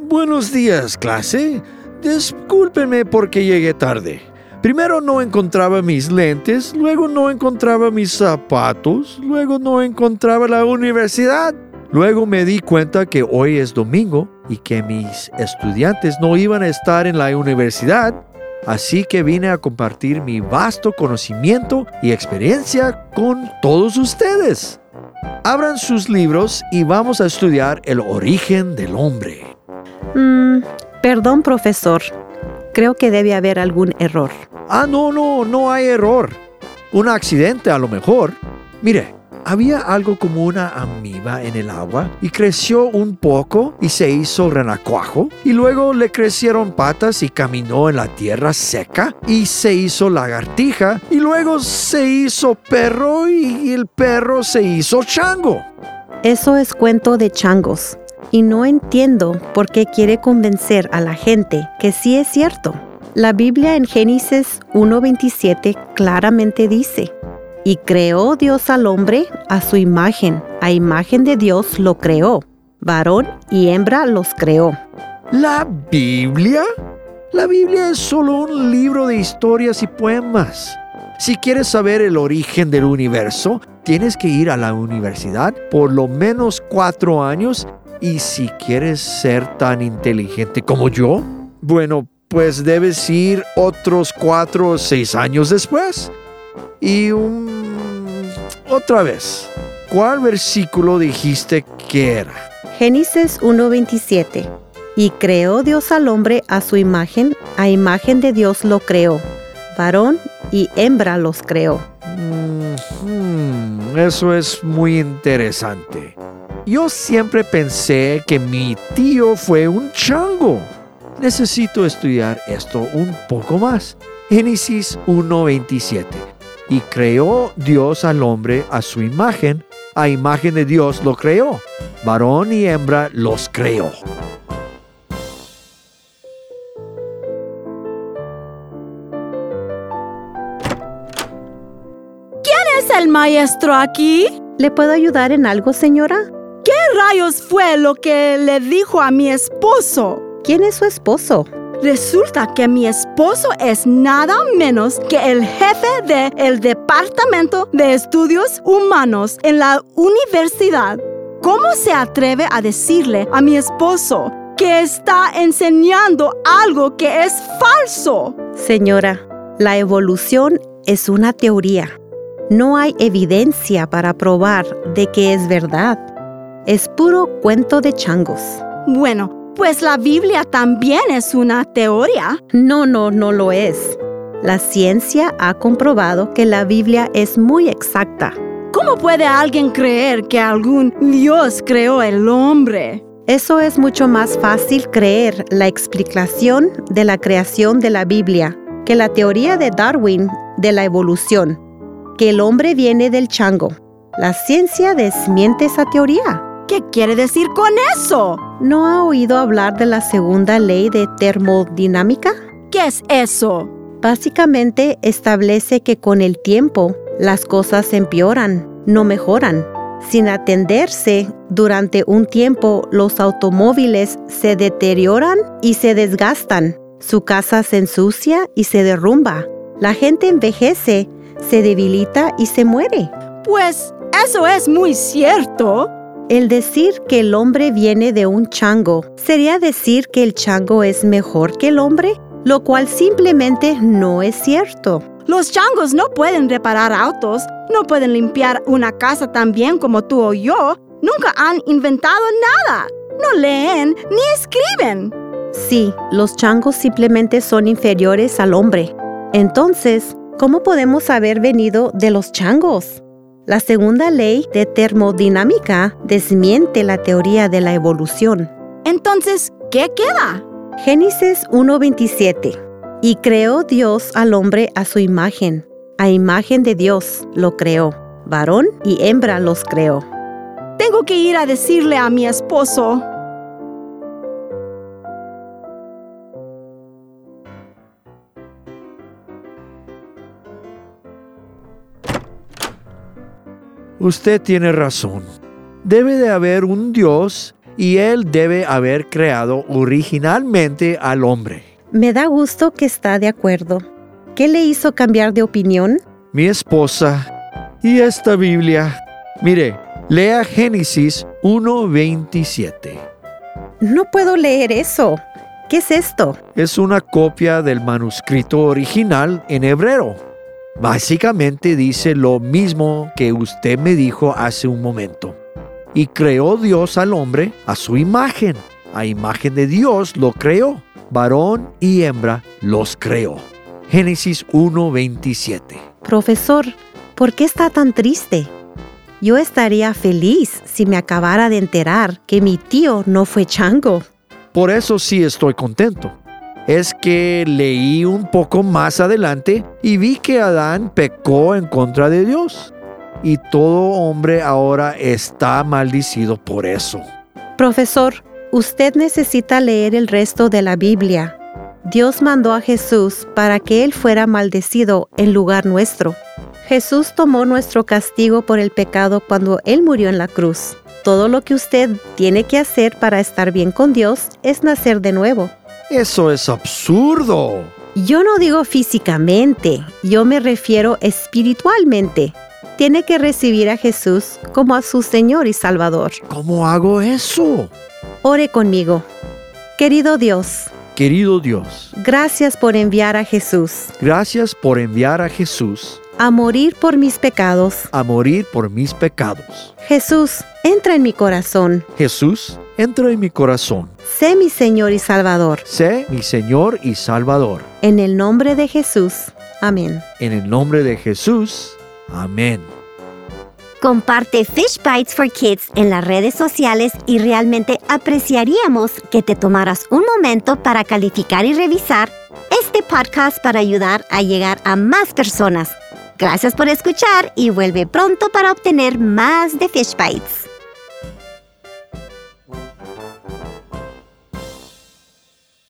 Buenos días, clase. Discúlpenme porque llegué tarde. Primero no encontraba mis lentes, luego no encontraba mis zapatos, luego no encontraba la universidad. Luego me di cuenta que hoy es domingo y que mis estudiantes no iban a estar en la universidad, así que vine a compartir mi vasto conocimiento y experiencia con todos ustedes. Abran sus libros y vamos a estudiar el origen del hombre. Mm, perdón, profesor. Creo que debe haber algún error. Ah, no, no, no hay error. Un accidente a lo mejor. Mire, había algo como una amiba en el agua y creció un poco y se hizo renacuajo y luego le crecieron patas y caminó en la tierra seca y se hizo lagartija y luego se hizo perro y el perro se hizo chango. Eso es cuento de changos y no entiendo por qué quiere convencer a la gente que sí es cierto. La Biblia en Génesis 1.27 claramente dice, y creó Dios al hombre a su imagen, a imagen de Dios lo creó, varón y hembra los creó. ¿La Biblia? La Biblia es solo un libro de historias y poemas. Si quieres saber el origen del universo, tienes que ir a la universidad por lo menos cuatro años y si quieres ser tan inteligente como yo, bueno, pues debes ir otros cuatro o seis años después. Y otra vez, ¿cuál versículo dijiste que era? Génesis 1.27. Y creó Dios al hombre a su imagen, a imagen de Dios lo creó. Varón y hembra los creó. Mm, eso es muy interesante. Yo siempre pensé que mi tío fue un chango. Necesito estudiar esto un poco más. Génesis 1.27. Y creó Dios al hombre a su imagen, a imagen de Dios lo creó. Varón y hembra los creó. ¿Quién es el maestro aquí? ¿Le puedo ayudar en algo, señora? ¿Qué rayos fue lo que le dijo a mi esposo? ¿Quién es su esposo? Resulta que mi esposo es nada menos que el jefe del Departamento de Estudios Humanos en la universidad. ¿Cómo se atreve a decirle a mi esposo que está enseñando algo que es falso? Señora, la evolución es una teoría. No hay evidencia para probar de que es verdad. Es puro cuento de changos. Bueno, pues la Biblia también es una teoría. No, no, no lo es. La ciencia ha comprobado que la Biblia es muy exacta. ¿Cómo puede alguien creer que algún Dios creó el hombre? Eso es mucho más fácil creer la explicación de la creación de la Biblia que la teoría de Darwin de la evolución, que el hombre viene del chango. La ciencia desmiente esa teoría. ¿Qué quiere decir con eso? ¿No ha oído hablar de la segunda ley de termodinámica? ¿Qué es eso? Básicamente establece que con el tiempo las cosas empeoran, no mejoran. Sin atenderse, durante un tiempo los automóviles se deterioran y se desgastan. Su casa se ensucia y se derrumba. La gente envejece, se debilita y se muere. Pues eso es muy cierto. El decir que el hombre viene de un chango sería decir que el chango es mejor que el hombre, lo cual simplemente no es cierto. Los changos no pueden reparar autos, no pueden limpiar una casa tan bien como tú o yo, nunca han inventado nada, no leen ni escriben. Sí, los changos simplemente son inferiores al hombre. Entonces, ¿cómo podemos haber venido de los changos? La segunda ley de termodinámica desmiente la teoría de la evolución. Entonces, ¿qué queda? Génesis 1.27. Y creó Dios al hombre a su imagen. A imagen de Dios lo creó. Varón y hembra los creó. Tengo que ir a decirle a mi esposo. Usted tiene razón. Debe de haber un Dios y Él debe haber creado originalmente al hombre. Me da gusto que está de acuerdo. ¿Qué le hizo cambiar de opinión? Mi esposa y esta Biblia. Mire, lea Génesis 1.27. No puedo leer eso. ¿Qué es esto? Es una copia del manuscrito original en hebreo. Básicamente dice lo mismo que usted me dijo hace un momento. Y creó Dios al hombre a su imagen. A imagen de Dios lo creó. Varón y hembra los creó. Génesis 1.27. Profesor, ¿por qué está tan triste? Yo estaría feliz si me acabara de enterar que mi tío no fue chango. Por eso sí estoy contento. Es que leí un poco más adelante y vi que Adán pecó en contra de Dios. Y todo hombre ahora está maldicido por eso. Profesor, usted necesita leer el resto de la Biblia. Dios mandó a Jesús para que Él fuera maldecido en lugar nuestro. Jesús tomó nuestro castigo por el pecado cuando Él murió en la cruz. Todo lo que usted tiene que hacer para estar bien con Dios es nacer de nuevo. Eso es absurdo. Yo no digo físicamente, yo me refiero espiritualmente. Tiene que recibir a Jesús como a su Señor y Salvador. ¿Cómo hago eso? Ore conmigo. Querido Dios, Querido Dios, gracias por enviar a Jesús gracias por enviar a Jesús a morir por mis pecados. a morir por mis pecados. Jesús, entra en mi corazón. Jesús, entra en mi corazón. Sé mi Señor y Salvador. Sé mi Señor y Salvador. En el nombre de Jesús. Amén. En el nombre de Jesús. Amén. Comparte Fish Bites for Kids en las redes sociales y realmente apreciaríamos que te tomaras un momento para calificar y revisar este podcast para ayudar a llegar a más personas. Gracias por escuchar y vuelve pronto para obtener más de Fish Bites.